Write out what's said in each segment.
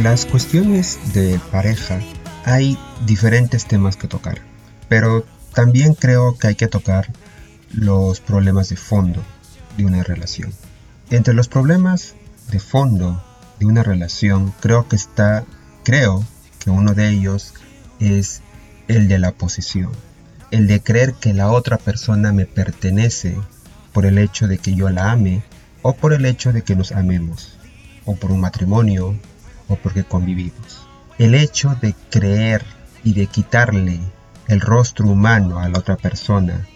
En las cuestiones de pareja hay diferentes temas que tocar, pero también creo que hay que tocar los problemas de fondo de una relación. Entre los problemas de fondo de una relación creo que está, creo que uno de ellos es el de la posesión, el de creer que la otra persona me pertenece por el hecho de que yo la ame o por el hecho de que nos amemos, o por un matrimonio, o porque convivimos. El hecho de creer y de quitarle el rostro humano a la otra persona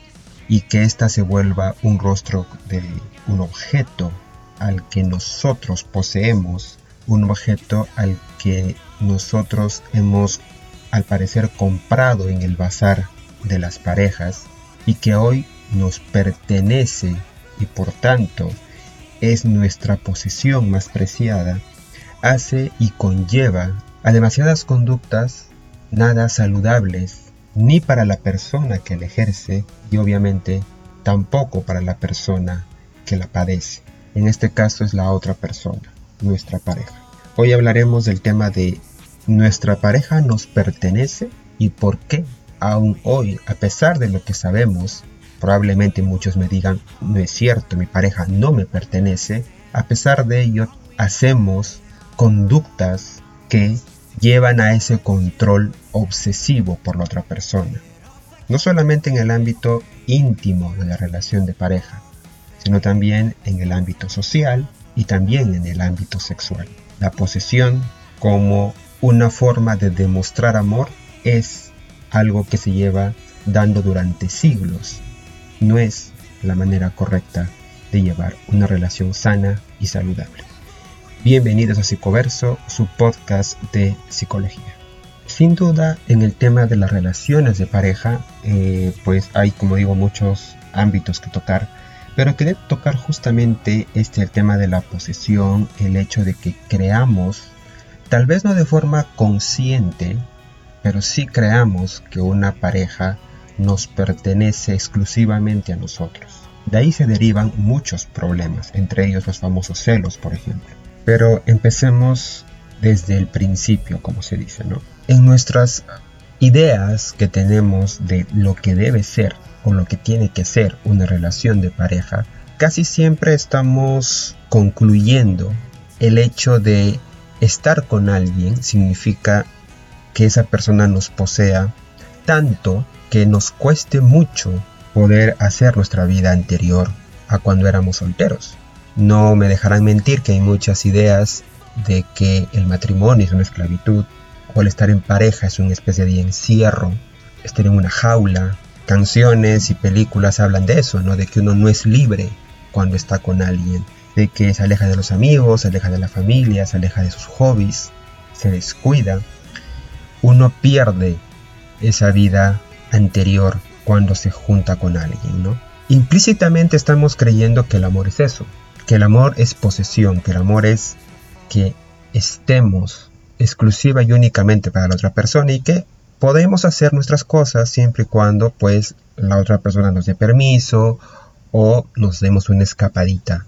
y que ésta se vuelva un rostro de un objeto al que nosotros poseemos, un objeto al que nosotros hemos al parecer comprado en el bazar de las parejas y que hoy nos pertenece y por tanto es nuestra posesión más preciada, hace y conlleva a demasiadas conductas nada saludables ni para la persona que la ejerce y obviamente tampoco para la persona que la padece. En este caso es la otra persona, nuestra pareja. Hoy hablaremos del tema de nuestra pareja nos pertenece y por qué aún hoy, a pesar de lo que sabemos, probablemente muchos me digan, no es cierto, mi pareja no me pertenece, a pesar de ello hacemos conductas que llevan a ese control obsesivo por la otra persona. No solamente en el ámbito íntimo de la relación de pareja, sino también en el ámbito social y también en el ámbito sexual. La posesión como una forma de demostrar amor es algo que se lleva dando durante siglos. No es la manera correcta de llevar una relación sana y saludable. Bienvenidos a Psicoverso, su podcast de psicología. Sin duda, en el tema de las relaciones de pareja, eh, pues hay, como digo, muchos ámbitos que tocar, pero quería tocar justamente este el tema de la posesión, el hecho de que creamos, tal vez no de forma consciente, pero sí creamos que una pareja nos pertenece exclusivamente a nosotros. De ahí se derivan muchos problemas, entre ellos los famosos celos, por ejemplo. Pero empecemos desde el principio, como se dice, ¿no? En nuestras ideas que tenemos de lo que debe ser o lo que tiene que ser una relación de pareja, casi siempre estamos concluyendo el hecho de estar con alguien significa que esa persona nos posea tanto que nos cueste mucho poder hacer nuestra vida anterior a cuando éramos solteros. No me dejarán mentir que hay muchas ideas de que el matrimonio es una esclavitud, o el estar en pareja es una especie de encierro, estar en una jaula. Canciones y películas hablan de eso, ¿no? De que uno no es libre cuando está con alguien, de que se aleja de los amigos, se aleja de la familia, se aleja de sus hobbies, se descuida. Uno pierde esa vida anterior cuando se junta con alguien, ¿no? Implícitamente estamos creyendo que el amor es eso, que el amor es posesión, que el amor es que estemos exclusiva y únicamente para la otra persona y que podemos hacer nuestras cosas siempre y cuando pues la otra persona nos dé permiso o nos demos una escapadita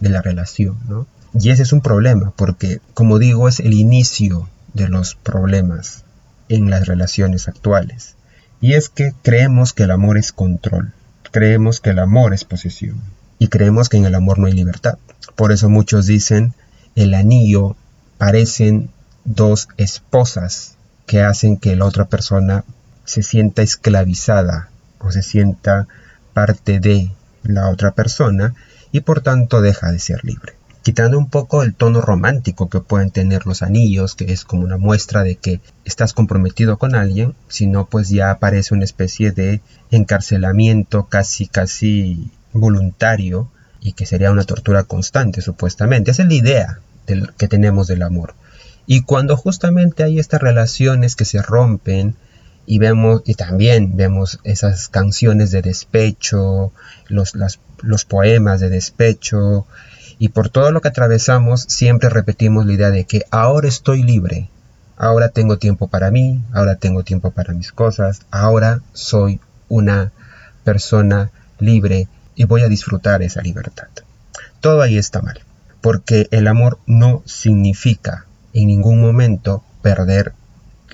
de la relación, ¿no? Y ese es un problema porque, como digo, es el inicio de los problemas en las relaciones actuales. Y es que creemos que el amor es control, creemos que el amor es posesión y creemos que en el amor no hay libertad. Por eso muchos dicen el anillo parecen dos esposas que hacen que la otra persona se sienta esclavizada o se sienta parte de la otra persona y por tanto deja de ser libre. Quitando un poco el tono romántico que pueden tener los anillos, que es como una muestra de que estás comprometido con alguien, sino pues ya aparece una especie de encarcelamiento casi casi voluntario y que sería una tortura constante supuestamente. Esa es la idea que tenemos del amor. Y cuando justamente hay estas relaciones que se rompen y vemos y también vemos esas canciones de despecho, los, los poemas de despecho y por todo lo que atravesamos siempre repetimos la idea de que ahora estoy libre, ahora tengo tiempo para mí, ahora tengo tiempo para mis cosas, ahora soy una persona libre y voy a disfrutar esa libertad. Todo ahí está mal, porque el amor no significa en ningún momento perder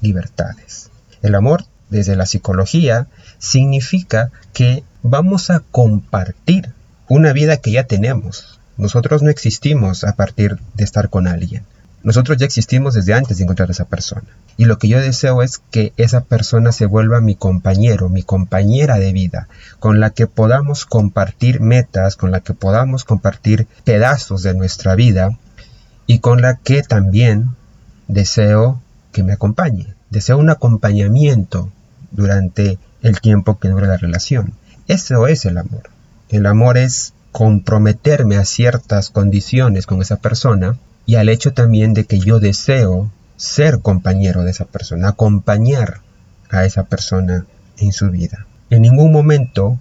libertades. El amor, desde la psicología, significa que vamos a compartir una vida que ya tenemos. Nosotros no existimos a partir de estar con alguien. Nosotros ya existimos desde antes de encontrar a esa persona. Y lo que yo deseo es que esa persona se vuelva mi compañero, mi compañera de vida, con la que podamos compartir metas, con la que podamos compartir pedazos de nuestra vida y con la que también deseo que me acompañe. Deseo un acompañamiento durante el tiempo que dure la relación. Eso es el amor. El amor es comprometerme a ciertas condiciones con esa persona y al hecho también de que yo deseo ser compañero de esa persona, acompañar a esa persona en su vida. En ningún momento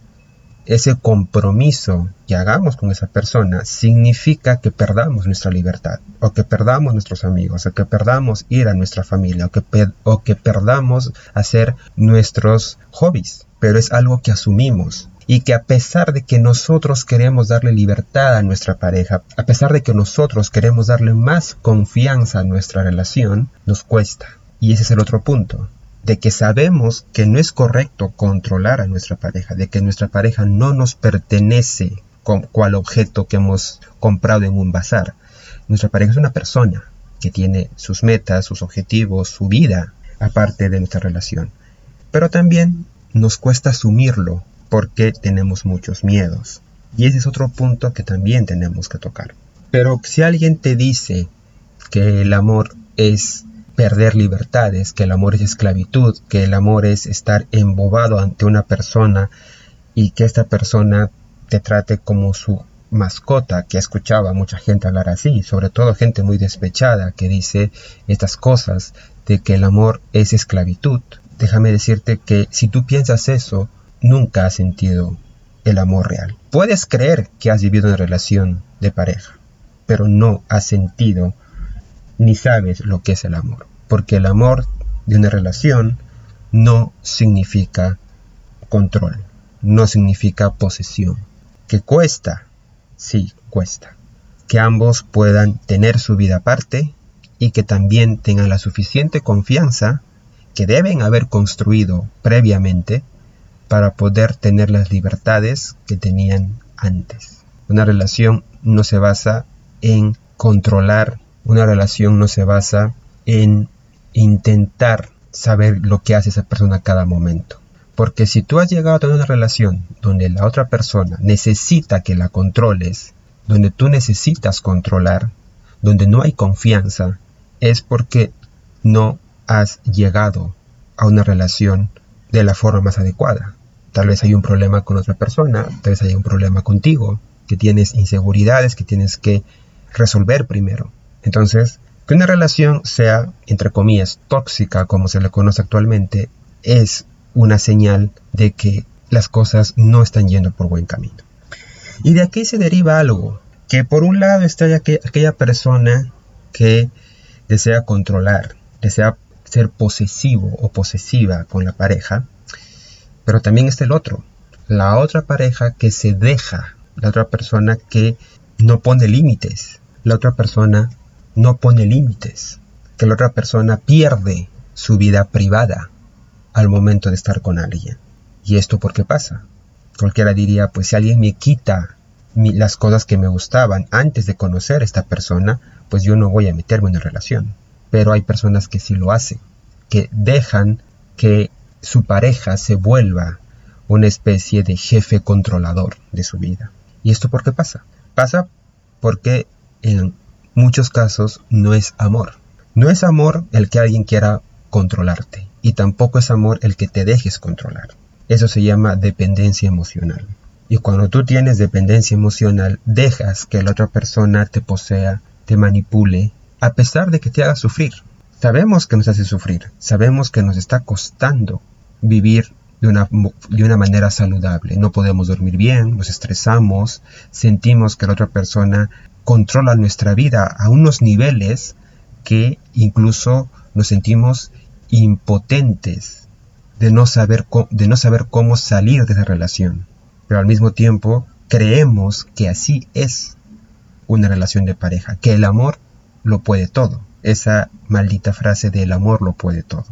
ese compromiso que hagamos con esa persona significa que perdamos nuestra libertad, o que perdamos nuestros amigos, o que perdamos ir a nuestra familia, o que, o que perdamos hacer nuestros hobbies, pero es algo que asumimos, y que a pesar de que nosotros queremos darle libertad a nuestra pareja, a pesar de que nosotros queremos darle más confianza a nuestra relación, nos cuesta. Y ese es el otro punto, de que sabemos que no es correcto controlar a nuestra pareja, de que nuestra pareja no nos pertenece con cual objeto que hemos comprado en un bazar. Nuestra pareja es una persona que tiene sus metas, sus objetivos, su vida, aparte de nuestra relación. Pero también nos cuesta asumirlo porque tenemos muchos miedos. Y ese es otro punto que también tenemos que tocar. Pero si alguien te dice que el amor es perder libertades, que el amor es esclavitud, que el amor es estar embobado ante una persona y que esta persona te trate como su mascota, que escuchaba mucha gente hablar así, sobre todo gente muy despechada que dice estas cosas de que el amor es esclavitud. Déjame decirte que si tú piensas eso, nunca has sentido el amor real. Puedes creer que has vivido una relación de pareja, pero no has sentido ni sabes lo que es el amor. Porque el amor de una relación no significa control, no significa posesión. Que cuesta, sí, cuesta. Que ambos puedan tener su vida aparte y que también tengan la suficiente confianza que deben haber construido previamente para poder tener las libertades que tenían antes. Una relación no se basa en controlar, una relación no se basa en intentar saber lo que hace esa persona a cada momento. Porque si tú has llegado a tener una relación donde la otra persona necesita que la controles, donde tú necesitas controlar, donde no hay confianza, es porque no has llegado a una relación de la forma más adecuada. Tal vez hay un problema con otra persona, tal vez hay un problema contigo, que tienes inseguridades que tienes que resolver primero. Entonces, que una relación sea, entre comillas, tóxica, como se le conoce actualmente, es una señal de que las cosas no están yendo por buen camino. Y de aquí se deriva algo, que por un lado está aquella persona que desea controlar, desea ser posesivo o posesiva con la pareja, pero también está el otro, la otra pareja que se deja, la otra persona que no pone límites, la otra persona no pone límites, que la otra persona pierde su vida privada al momento de estar con alguien. ¿Y esto por qué pasa? Cualquiera diría, pues si alguien me quita las cosas que me gustaban antes de conocer a esta persona, pues yo no voy a meterme en una relación. Pero hay personas que sí lo hacen, que dejan que su pareja se vuelva una especie de jefe controlador de su vida. ¿Y esto por qué pasa? Pasa porque en muchos casos no es amor. No es amor el que alguien quiera controlarte y tampoco es amor el que te dejes controlar. Eso se llama dependencia emocional. Y cuando tú tienes dependencia emocional, dejas que la otra persona te posea, te manipule, a pesar de que te haga sufrir. Sabemos que nos hace sufrir, sabemos que nos está costando vivir de una, de una manera saludable. No podemos dormir bien, nos estresamos, sentimos que la otra persona controla nuestra vida a unos niveles que incluso nos sentimos impotentes de no saber, de no saber cómo salir de esa relación. Pero al mismo tiempo creemos que así es una relación de pareja, que el amor lo puede todo. esa maldita frase del amor lo puede todo.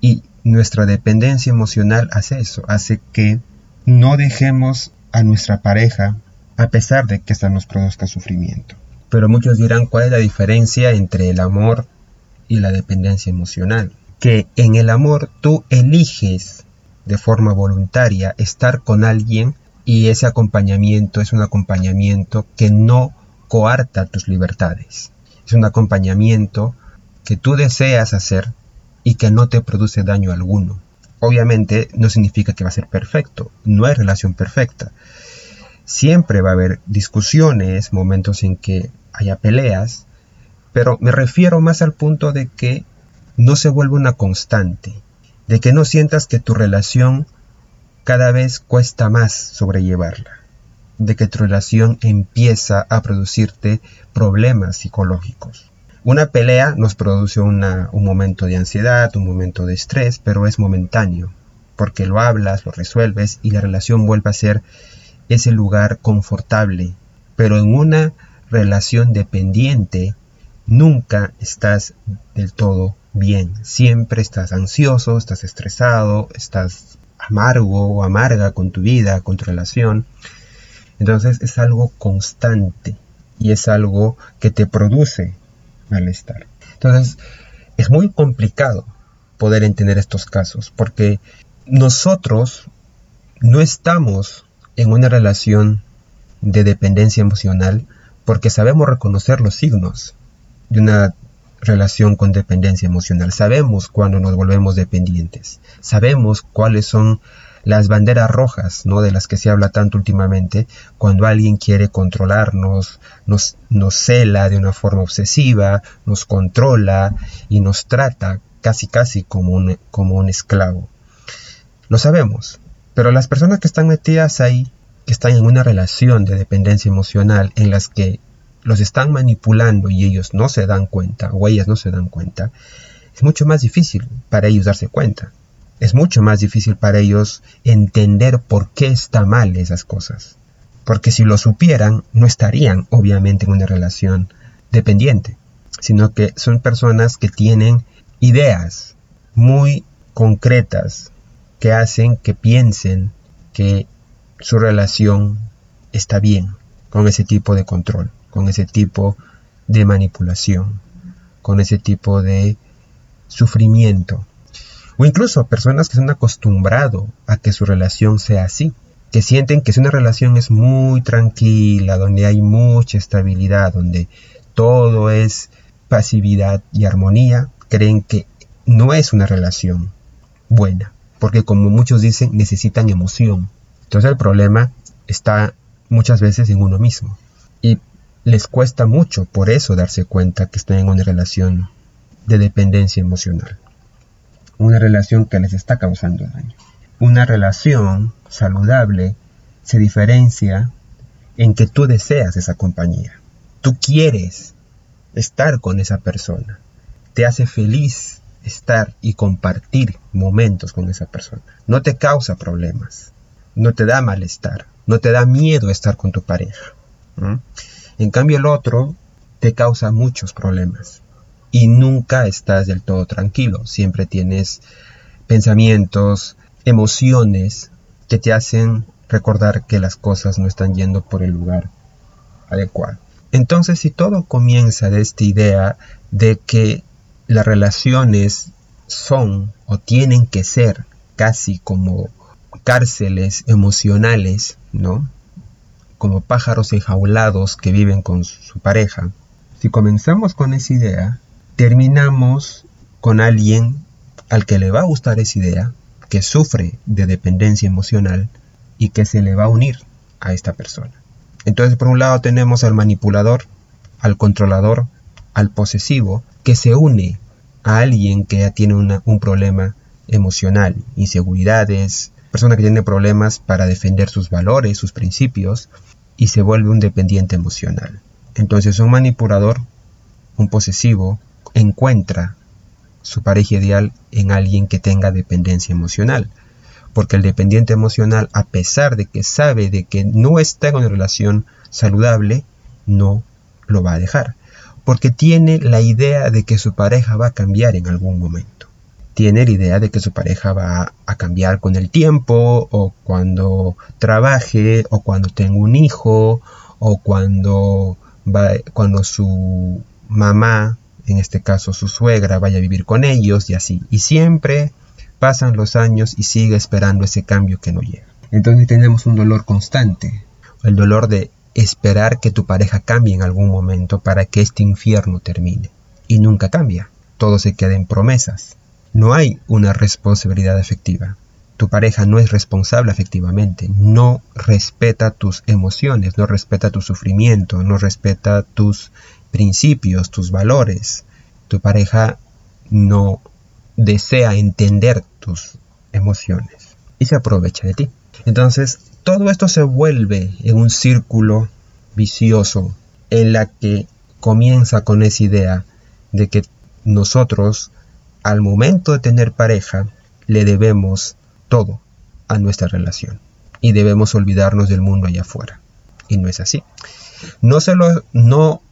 Y nuestra dependencia emocional hace eso, hace que no dejemos a nuestra pareja a pesar de que esta nos produzca sufrimiento. Pero muchos dirán cuál es la diferencia entre el amor y la dependencia emocional. Que en el amor tú eliges de forma voluntaria estar con alguien y ese acompañamiento es un acompañamiento que no coarta tus libertades. Es un acompañamiento que tú deseas hacer y que no te produce daño alguno. Obviamente no significa que va a ser perfecto, no hay relación perfecta. Siempre va a haber discusiones, momentos en que haya peleas, pero me refiero más al punto de que no se vuelve una constante, de que no sientas que tu relación cada vez cuesta más sobrellevarla, de que tu relación empieza a producirte problemas psicológicos. Una pelea nos produce un momento de ansiedad, un momento de estrés, pero es momentáneo, porque lo hablas, lo resuelves y la relación vuelve a ser ese lugar confortable. Pero en una relación dependiente, nunca estás del todo bien. Siempre estás ansioso, estás estresado, estás amargo o amarga con tu vida, con tu relación. Entonces es algo constante y es algo que te produce malestar. Entonces, es muy complicado poder entender estos casos porque nosotros no estamos en una relación de dependencia emocional porque sabemos reconocer los signos de una relación con dependencia emocional. Sabemos cuando nos volvemos dependientes. Sabemos cuáles son las banderas rojas, ¿no? De las que se habla tanto últimamente, cuando alguien quiere controlarnos, nos, nos cela de una forma obsesiva, nos controla y nos trata casi casi como un, como un esclavo. Lo sabemos, pero las personas que están metidas ahí, que están en una relación de dependencia emocional en las que los están manipulando y ellos no se dan cuenta, o ellas no se dan cuenta, es mucho más difícil para ellos darse cuenta es mucho más difícil para ellos entender por qué está mal esas cosas. Porque si lo supieran, no estarían obviamente en una relación dependiente, sino que son personas que tienen ideas muy concretas que hacen que piensen que su relación está bien con ese tipo de control, con ese tipo de manipulación, con ese tipo de sufrimiento o incluso personas que se han acostumbrado a que su relación sea así, que sienten que si una relación es muy tranquila, donde hay mucha estabilidad, donde todo es pasividad y armonía, creen que no es una relación buena, porque como muchos dicen, necesitan emoción. Entonces el problema está muchas veces en uno mismo. Y les cuesta mucho por eso darse cuenta que están en una relación de dependencia emocional una relación que les está causando daño. Una relación saludable se diferencia en que tú deseas esa compañía. Tú quieres estar con esa persona. Te hace feliz estar y compartir momentos con esa persona. No te causa problemas. No te da malestar. No te da miedo estar con tu pareja. En cambio el otro te causa muchos problemas y nunca estás del todo tranquilo. Siempre tienes pensamientos, emociones que te hacen recordar que las cosas no están yendo por el lugar adecuado. Entonces, si todo comienza de esta idea de que las relaciones son o tienen que ser casi como cárceles emocionales, ¿no? Como pájaros enjaulados que viven con su pareja. Si comenzamos con esa idea, terminamos con alguien al que le va a gustar esa idea, que sufre de dependencia emocional y que se le va a unir a esta persona. Entonces, por un lado tenemos al manipulador, al controlador, al posesivo, que se une a alguien que ya tiene un problema emocional, inseguridades, persona que tiene problemas para defender sus valores, sus principios, y se vuelve un dependiente emocional. Entonces, un manipulador, un posesivo, encuentra su pareja ideal en alguien que tenga dependencia emocional. Porque el dependiente emocional, a pesar de que sabe de que no está en una relación saludable, no lo va a dejar. porque tiene la idea de que su pareja va a cambiar en algún momento. Tiene la idea de que su pareja va a cambiar con el tiempo, o cuando trabaje, o cuando tenga un hijo, o cuando, cuando su mamá, en este caso su suegra, vaya a vivir con ellos y así. Y siempre pasan los años y sigue esperando ese cambio que no llega. Entonces tenemos un dolor constante, el dolor de esperar que tu pareja cambie en algún momento para que este infierno termine. Y nunca cambia, todo se queda en promesas. No hay una responsabilidad efectiva. Tu pareja no es responsable efectivamente, no respeta tus emociones, no respeta tu sufrimiento, no respeta tus principios, tus valores. Tu pareja no desea entender tus emociones y se aprovecha de ti. Entonces, todo esto se vuelve en un círculo vicioso en la que comienza con esa idea de que nosotros, al momento de tener pareja, le debemos todo a nuestra relación y debemos olvidarnos del mundo allá afuera. Y no es así. No, se lo, no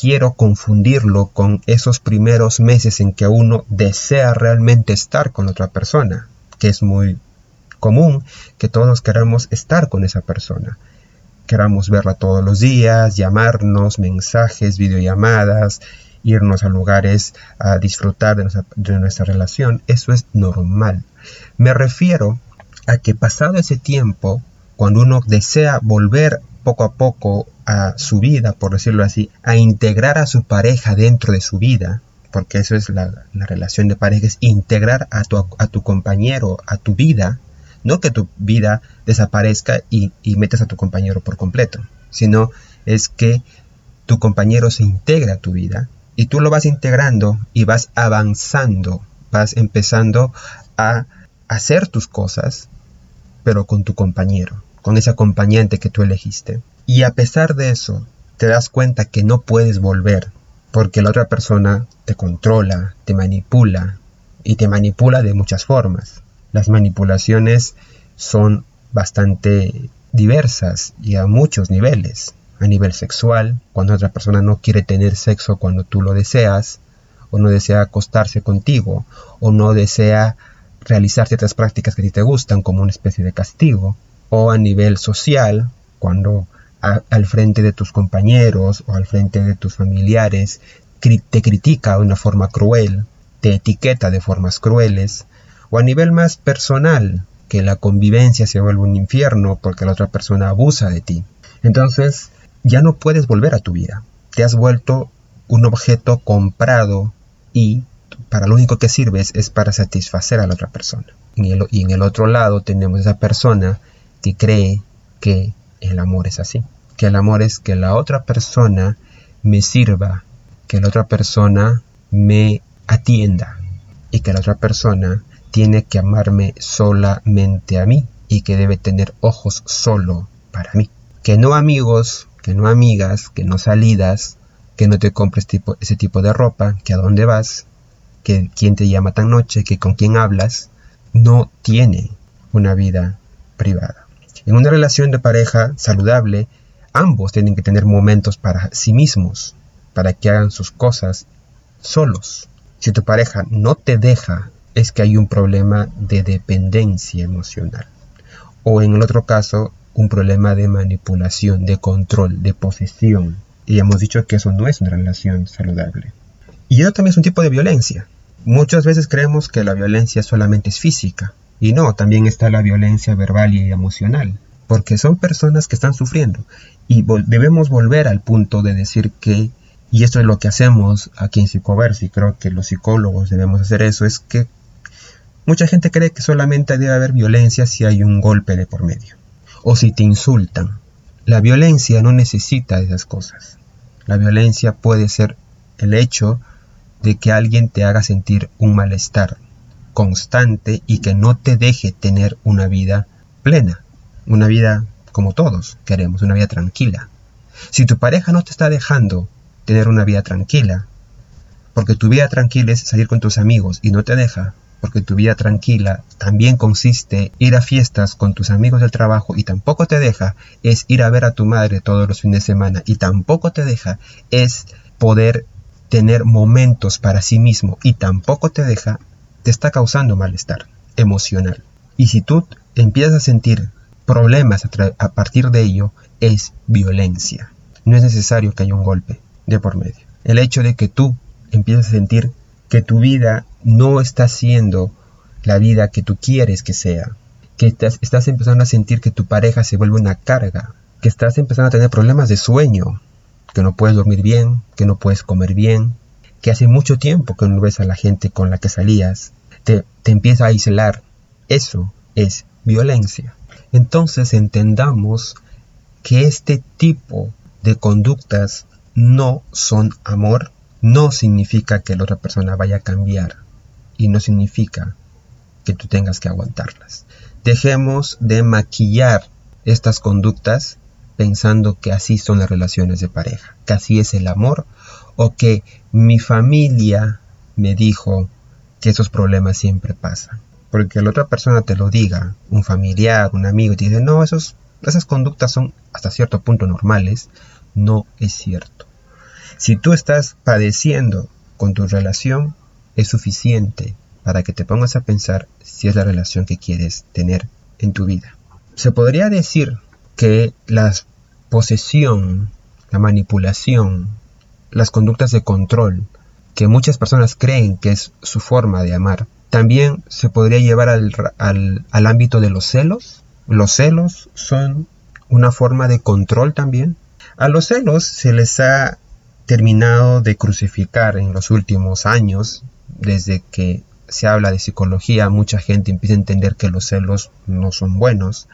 quiero confundirlo con esos primeros meses en que uno desea realmente estar con otra persona, que es muy común que todos queramos estar con esa persona. Queramos verla todos los días, llamarnos, mensajes, videollamadas, irnos a lugares a disfrutar de nuestra, de nuestra relación. Eso es normal. Me refiero a que pasado ese tiempo, cuando uno desea volver poco a poco a su vida, por decirlo así, a integrar a su pareja dentro de su vida, porque eso es la, la relación de pareja, es integrar a tu, a tu compañero a tu vida, no que tu vida desaparezca y, metes a tu compañero por completo, sino es que tu compañero se integra a tu vida y tú lo vas integrando y vas avanzando, vas empezando a hacer tus cosas, pero con tu compañero, con ese acompañante que tú elegiste. Y a pesar de eso, te das cuenta que no puedes volver porque la otra persona te controla, te manipula y te manipula de muchas formas. Las manipulaciones son bastante diversas y a muchos niveles. A nivel sexual, cuando otra persona no quiere tener sexo cuando tú lo deseas, o no desea acostarse contigo, o no desea realizar ciertas prácticas que a ti te gustan como una especie de castigo, o a nivel social, cuando al frente de tus compañeros o al frente de tus familiares te critica de una forma cruel, te etiqueta de formas crueles, o a nivel más personal, que la convivencia se vuelve un infierno porque la otra persona abusa de ti. Entonces, ya no puedes volver a tu vida. Te has vuelto un objeto comprado y para lo único que sirves es para satisfacer a la otra persona. Y en el, otro lado tenemos esa persona que cree que el amor es así. Que el amor es que la otra persona me sirva, que la otra persona me atienda y que la otra persona tiene que amarme solamente a mí y que debe tener ojos solo para mí. Que no amigos, que no amigas, que no salidas, que no te compres tipo, ese tipo de ropa, que a dónde vas, que quién te llama tan noche, que con quién hablas, no tiene una vida privada. En una relación de pareja saludable, ambos tienen que tener momentos para sí mismos, para que hagan sus cosas solos. Si tu pareja no te deja es que hay un problema de dependencia emocional. O en el otro caso, un problema de manipulación, de control, de posesión. Y hemos dicho que eso no es una relación saludable. Y eso también es un tipo de violencia. Muchas veces creemos que la violencia solamente es física. Y no, también está la violencia verbal y emocional. Porque son personas que están sufriendo. Y debemos volver al punto de decir que, y esto es lo que hacemos aquí en Psicoverse, y creo que los psicólogos debemos hacer eso, es que Mucha gente cree que solamente debe haber violencia si hay un golpe de por medio o si te insultan. La violencia no necesita esas cosas. La violencia puede ser el hecho de que alguien te haga sentir un malestar constante y que no te deje tener una vida plena, una vida como todos queremos, una vida tranquila. Si tu pareja no te está dejando tener una vida tranquila, porque tu vida tranquila es salir con tus amigos y no te deja, porque tu vida tranquila también consiste ir a fiestas con tus amigos del trabajo y tampoco te deja, es ir a ver a tu madre todos los fines de semana y tampoco te deja, es poder tener momentos para sí mismo y tampoco te deja, está causando malestar emocional. Y si tú empiezas a sentir problemas a, partir de ello, es violencia. No es necesario que haya un golpe de por medio. El hecho de que tú empieces a sentir que tu vida no está siendo la vida que tú quieres que sea, que estás empezando a sentir que tu pareja se vuelve una carga, que estás empezando a tener problemas de sueño, que no puedes dormir bien, que no puedes comer bien, que hace mucho tiempo que no ves a la gente con la que salías, te, empieza a aislar. Eso es violencia. Entonces entendamos que este tipo de conductas no son amor, no significa que la otra persona vaya a cambiar y no significa que tú tengas que aguantarlas. Dejemos de maquillar estas conductas pensando que así son las relaciones de pareja, que así es el amor o que mi familia me dijo que esos problemas siempre pasan. Porque la otra persona te lo diga, un familiar, un amigo, y te dice, no, esos, esas conductas son hasta cierto punto normales, no es cierto. Si tú estás padeciendo con tu relación, es suficiente para que te pongas a pensar si es la relación que quieres tener en tu vida. Se podría decir que la posesión, la manipulación, las conductas de control, que muchas personas creen que es su forma de amar, también se podría llevar al, al, ámbito de los celos. Los celos son una forma de control también. A los celos se les ha terminado de crucificar en los últimos años, desde que se habla de psicología, mucha gente empieza a entender que los celos no son buenos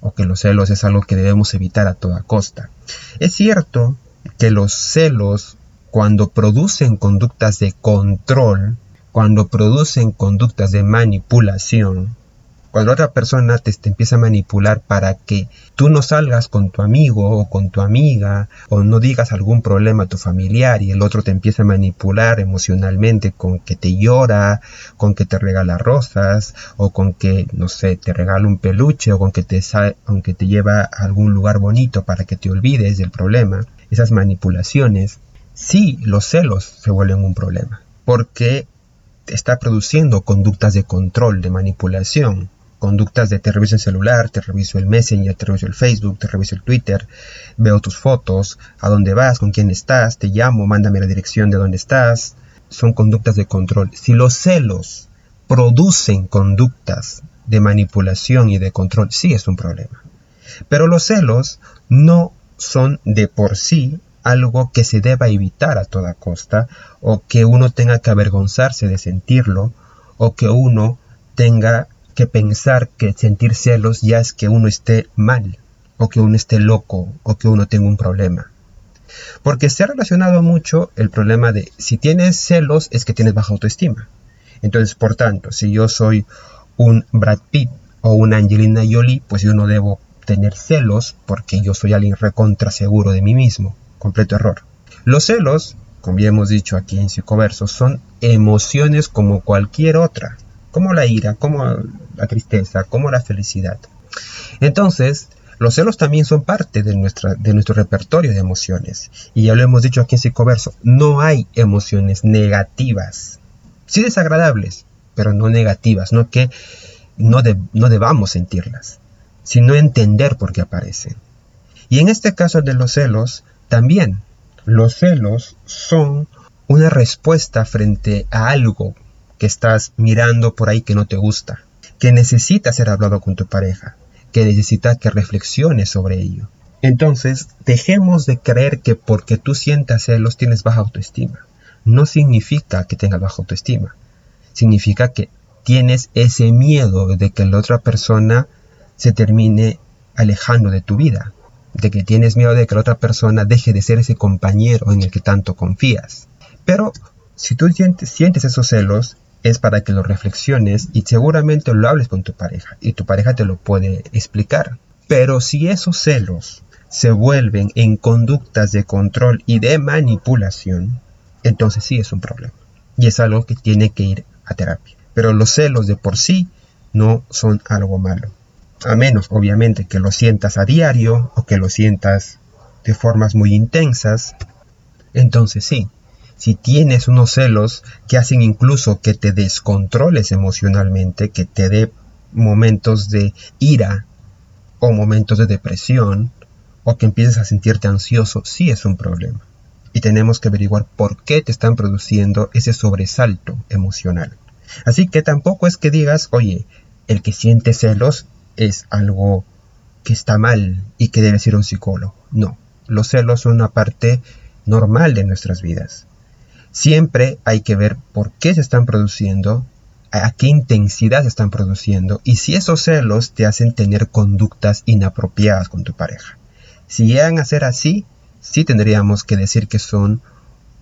o que los celos es algo que debemos evitar a toda costa. Es cierto que los celos, cuando producen conductas de control, cuando producen conductas de manipulación, cuando otra persona te, empieza a manipular para que tú no salgas con tu amigo o con tu amiga o no digas algún problema a tu familiar y el otro te empieza a manipular emocionalmente con que te llora, con que te regala rosas o con que, no sé, te regala un peluche o con que te, aunque te lleva a algún lugar bonito para que te olvides del problema. Esas manipulaciones, sí, los celos se vuelven un problema porque está produciendo conductas de control, de manipulación conductas de te reviso el celular, te reviso el Messenger, te reviso el Facebook, te reviso el Twitter, veo tus fotos, a dónde vas, con quién estás, te llamo, mándame la dirección de dónde estás. Son conductas de control. Si los celos producen conductas de manipulación y de control, sí es un problema. Pero los celos no son de por sí algo que se deba evitar a toda costa o que uno tenga que avergonzarse de sentirlo o que uno tenga que pensar que sentir celos ya es que uno esté mal, o que uno esté loco, o que uno tenga un problema. Porque se ha relacionado mucho el problema de si tienes celos es que tienes baja autoestima. Entonces, por tanto, si yo soy un Brad Pitt o una Angelina Jolie, pues yo no debo tener celos porque yo soy alguien recontra seguro de mí mismo. Completo error. Los celos, como ya hemos dicho aquí en Psicoverso, son emociones como cualquier otra como la ira, como la tristeza, como la felicidad. Entonces, los celos también son parte de, nuestra, de nuestro repertorio de emociones. Y ya lo hemos dicho aquí en Psicoverso, no hay emociones negativas. Sí desagradables, pero no negativas, no que no, no debamos sentirlas, sino entender por qué aparecen. Y en este caso de los celos, también los celos son una respuesta frente a algo que estás mirando por ahí que no te gusta, que necesita ser hablado con tu pareja, que necesita que reflexiones sobre ello. Entonces, dejemos de creer que porque tú sientas celos tienes baja autoestima. No significa que tengas baja autoestima. Significa que tienes ese miedo de que la otra persona se termine alejando de tu vida, de que tienes miedo de que la otra persona deje de ser ese compañero en el que tanto confías. Pero si tú sientes, esos celos, es para que lo reflexiones y seguramente lo hables con tu pareja y tu pareja te lo puede explicar. Pero si esos celos se vuelven en conductas de control y de manipulación, entonces sí es un problema. Y es algo que tiene que ir a terapia. Pero los celos de por sí no son algo malo. A menos, obviamente, que lo sientas a diario o que lo sientas de formas muy intensas. Entonces sí, si tienes unos celos que hacen incluso que te descontroles emocionalmente, que te dé momentos de ira o momentos de depresión, o que empieces a sentirte ansioso, sí es un problema. Y tenemos que averiguar por qué te están produciendo ese sobresalto emocional. Así que tampoco es que digas, oye, el que siente celos es algo que está mal y que debe ser un psicólogo. No, los celos son una parte normal de nuestras vidas. Siempre hay que ver por qué se están produciendo, a qué intensidad se están produciendo y si esos celos te hacen tener conductas inapropiadas con tu pareja. Si llegan a ser así, sí tendríamos que decir que son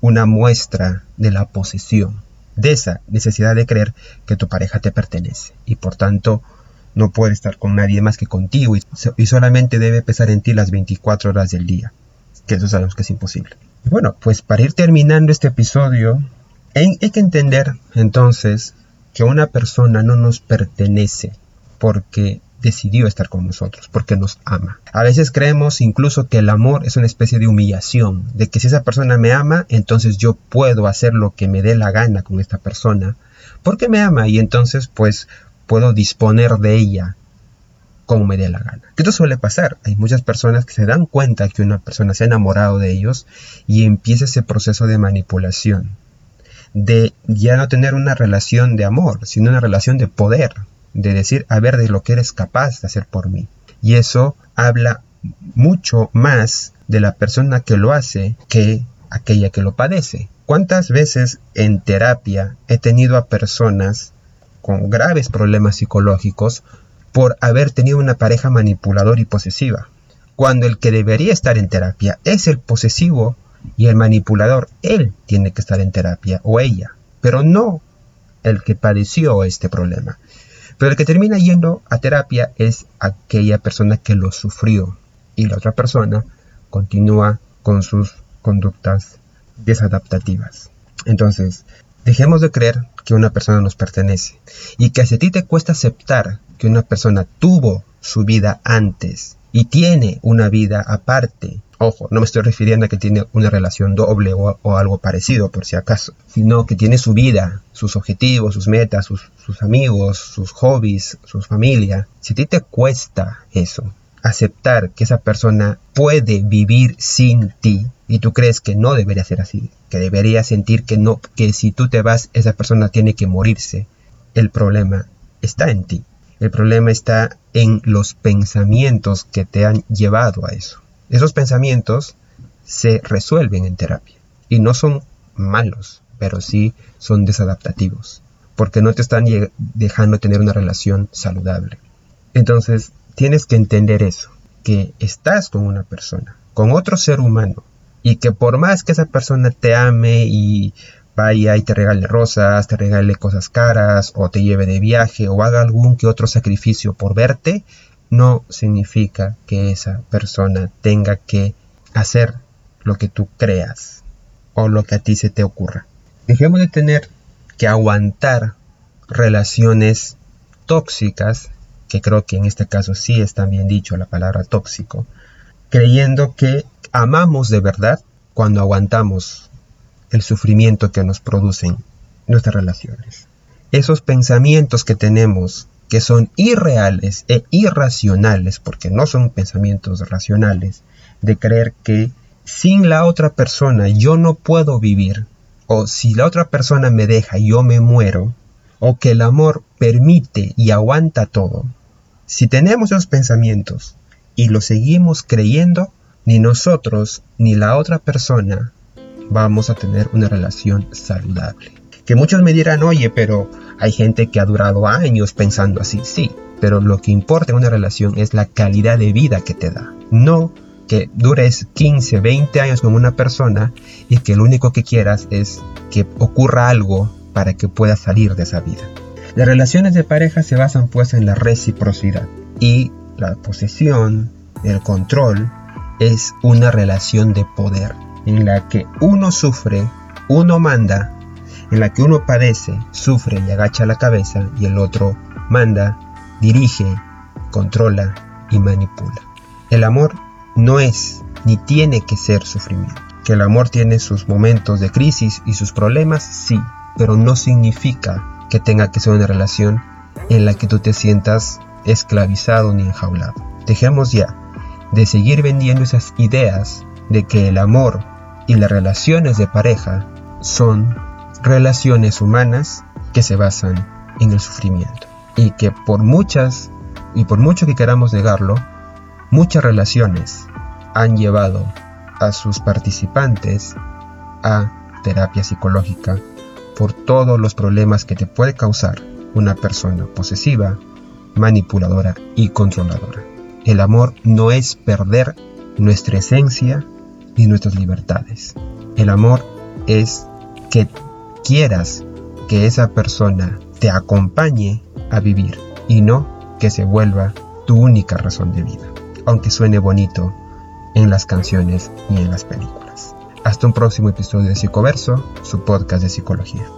una muestra de la posesión, de esa necesidad de creer que tu pareja te pertenece y por tanto no puede estar con nadie más que contigo y, solamente debe pesar en ti las 24 horas del día, que eso sabemos que es imposible. bueno, pues para ir terminando este episodio, hay que entender entonces que una persona no nos pertenece porque decidió estar con nosotros, porque nos ama. A veces creemos incluso que el amor es una especie de humillación, de que si esa persona me ama, entonces yo puedo hacer lo que me dé la gana con esta persona, porque me ama y entonces pues puedo disponer de ella como me dé la gana. ¿Qué esto suele pasar? Hay muchas personas que se dan cuenta que una persona se ha enamorado de ellos y empieza ese proceso de manipulación, de ya no tener una relación de amor, sino una relación de poder, de decir, a ver, de lo que eres capaz de hacer por mí. Y eso habla mucho más de la persona que lo hace que aquella que lo padece. ¿Cuántas veces en terapia he tenido a personas con graves problemas psicológicos por haber tenido una pareja manipuladora y posesiva? Cuando el que debería estar en terapia es el posesivo y el manipulador, él tiene que estar en terapia o ella, pero no el que padeció este problema. Pero el que termina yendo a terapia es aquella persona que lo sufrió y la otra persona continúa con sus conductas desadaptativas. Entonces, dejemos de creer que una persona nos pertenece y que si a ti te cuesta aceptar que una persona tuvo su vida antes y tiene una vida aparte Ojo, no me estoy refiriendo a que tiene una relación doble o, algo parecido, por si acaso, sino que tiene su vida, sus objetivos, sus metas, sus, sus amigos, sus hobbies, su familia. Si a ti te cuesta eso, aceptar que esa persona puede vivir sin ti y tú crees que no debería ser así, que debería sentir que no, que si tú te vas esa persona tiene que morirse, el problema está en ti. El problema está en los pensamientos que te han llevado a eso. Esos pensamientos se resuelven en terapia y no son malos, pero sí son desadaptativos, porque no te están dejando tener una relación saludable. Entonces, tienes que entender eso, que estás con una persona, con otro ser humano, y que por más que esa persona te ame y vaya y te regale rosas, te regale cosas caras, o te lleve de viaje, o haga algún que otro sacrificio por verte, no significa que esa persona tenga que hacer lo que tú creas o lo que a ti se te ocurra. Dejemos de tener que aguantar relaciones tóxicas, que creo que en este caso sí está bien dicho la palabra tóxico, creyendo que amamos de verdad cuando aguantamos el sufrimiento que nos producen nuestras relaciones. Esos pensamientos que tenemos que son irreales e irracionales, porque no son pensamientos racionales, de creer que sin la otra persona yo no puedo vivir, o si la otra persona me deja yo me muero, o que el amor permite y aguanta todo. Si tenemos esos pensamientos y los seguimos creyendo, ni nosotros ni la otra persona vamos a tener una relación saludable. Que muchos me dirán, oye, pero hay gente que ha durado años pensando así, sí, pero lo que importa en una relación es la calidad de vida que te da, no que dures 15, 20 años con una persona y que lo único que quieras es que ocurra algo para que puedas salir de esa vida. Las relaciones de pareja se basan pues en la reciprocidad y la posesión, el control, es una relación de poder en la que uno sufre, uno manda en la que uno padece, sufre y agacha la cabeza y el otro manda, dirige, controla y manipula. El amor no es ni tiene que ser sufrimiento. ¿Que el amor tiene sus momentos de crisis y sus problemas? Sí, pero no significa que tenga que ser una relación en la que tú te sientas esclavizado ni enjaulado. Dejemos ya de seguir vendiendo esas ideas de que el amor y las relaciones de pareja son relaciones humanas que se basan en el sufrimiento y que por muchas y por mucho que queramos negarlo, muchas relaciones han llevado a sus participantes a terapia psicológica por todos los problemas que te puede causar una persona posesiva, manipuladora y controladora. El amor no es perder nuestra esencia ni nuestras libertades. El amor es que quieras que esa persona te acompañe a vivir y no que se vuelva tu única razón de vida, aunque suene bonito en las canciones y en las películas. Hasta un próximo episodio de Psicoverso, su podcast de psicología.